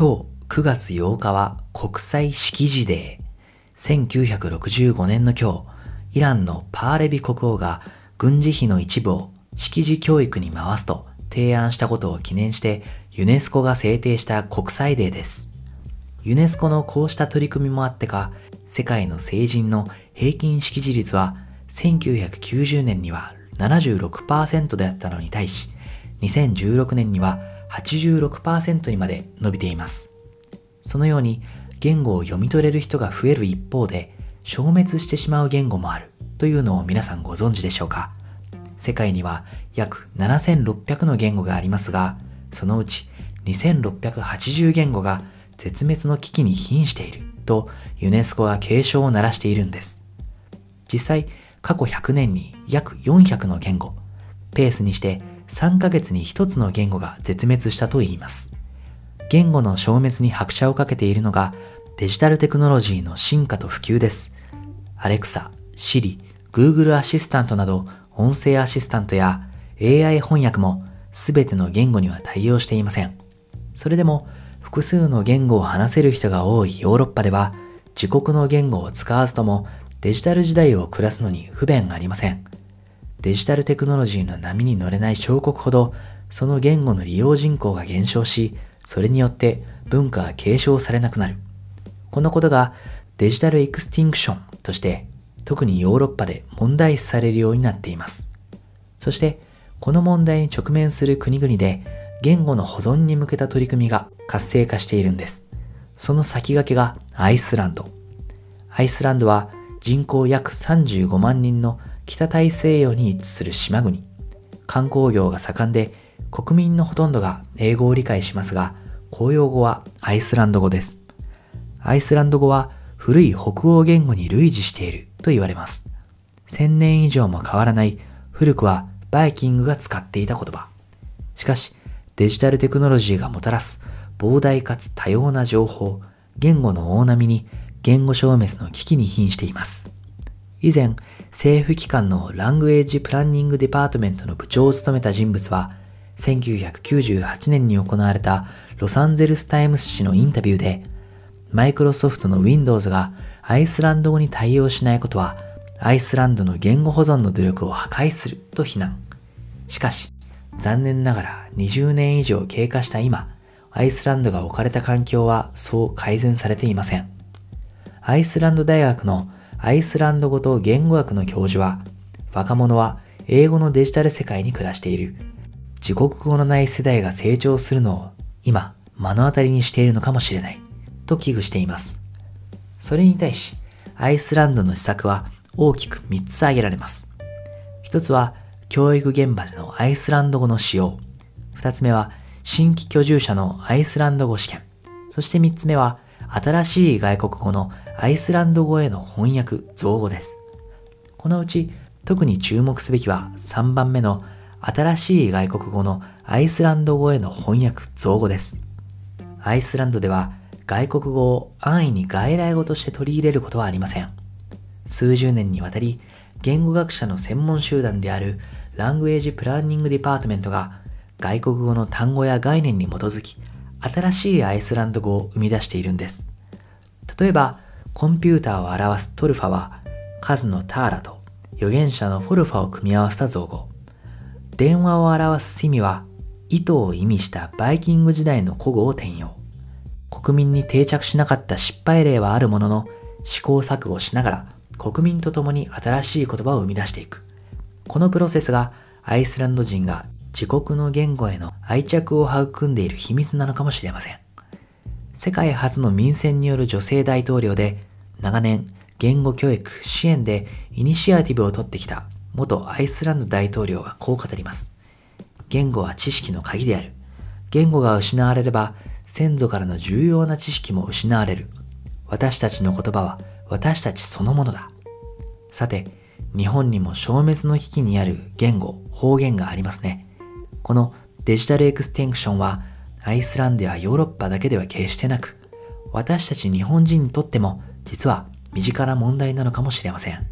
今日9月8日は国際式事デー。1965年の今日、イランのパーレビ国王が軍事費の一部を式事教育に回すと提案したことを記念してユネスコが制定した国際デーです。ユネスコのこうした取り組みもあってか、世界の成人の平均識字率は1990年には76%であったのに対し、2016年には86%にまで伸びています。そのように言語を読み取れる人が増える一方で消滅してしまう言語もあるというのを皆さんご存知でしょうか世界には約7600の言語がありますが、そのうち2680言語が絶滅の危機に瀕しているとユネスコが警鐘を鳴らしているんです。実際、過去100年に約400の言語、ペースにして3ヶ月に1つの言語が絶滅したと言います。言語の消滅に拍車をかけているのがデジタルテクノロジーの進化と普及です。アレクサ、シリ、Google アシスタントなど音声アシスタントや AI 翻訳も全ての言語には対応していません。それでも複数の言語を話せる人が多いヨーロッパでは自国の言語を使わずともデジタル時代を暮らすのに不便がありません。デジタルテクノロジーの波に乗れない小国ほど、その言語の利用人口が減少し、それによって文化が継承されなくなる。このことがデジタルエクスティンクションとして、特にヨーロッパで問題視されるようになっています。そして、この問題に直面する国々で、言語の保存に向けた取り組みが活性化しているんです。その先駆けがアイスランド。アイスランドは人口約35万人の北大西洋に位置する島国。観光業が盛んで国民のほとんどが英語を理解しますが、公用語はアイスランド語です。アイスランド語は古い北欧言語に類似していると言われます。1000年以上も変わらない古くはバイキングが使っていた言葉。しかし、デジタルテクノロジーがもたらす膨大かつ多様な情報、言語の大波に言語消滅の危機に瀕しています。以前、政府機関のラングエージプランニングデパートメントの部長を務めた人物は、1998年に行われたロサンゼルスタイムス紙のインタビューで、マイクロソフトの Windows がアイスランド語に対応しないことは、アイスランドの言語保存の努力を破壊すると非難。しかし、残念ながら20年以上経過した今、アイスランドが置かれた環境はそう改善されていません。アイスランド大学のアイスランド語と言語学の教授は、若者は英語のデジタル世界に暮らしている。自国語のない世代が成長するのを今目の当たりにしているのかもしれない。と危惧しています。それに対し、アイスランドの施策は大きく3つ挙げられます。1つは、教育現場でのアイスランド語の使用。2つ目は、新規居住者のアイスランド語試験。そして3つ目は、新しい外国語のアイスランド語への翻訳、造語です。このうち特に注目すべきは3番目の新しい外国語のアイスランド語への翻訳、造語です。アイスランドでは外国語を安易に外来語として取り入れることはありません。数十年にわたり言語学者の専門集団であるラングエージプランニングデパートメントが外国語の単語や概念に基づき新しいアイスランド語を生み出しているんです。例えば、コンピューターを表すトルファは、数のターラと預言者のフォルファを組み合わせた造語。電話を表すシミは、糸を意味したバイキング時代の古語を転用。国民に定着しなかった失敗例はあるものの、試行錯誤しながら国民と共に新しい言葉を生み出していく。このプロセスがアイスランド人が自国の言語への愛着を育んでいる秘密なのかもしれません。世界初の民選による女性大統領で、長年言語教育支援でイニシアティブを取ってきた元アイスランド大統領はこう語ります。言語は知識の鍵である。言語が失われれば先祖からの重要な知識も失われる。私たちの言葉は私たちそのものだ。さて、日本にも消滅の危機にある言語、方言がありますね。このデジタルエクステンクションはアイスランドやヨーロッパだけでは決してなく、私たち日本人にとっても実は身近な問題なのかもしれません。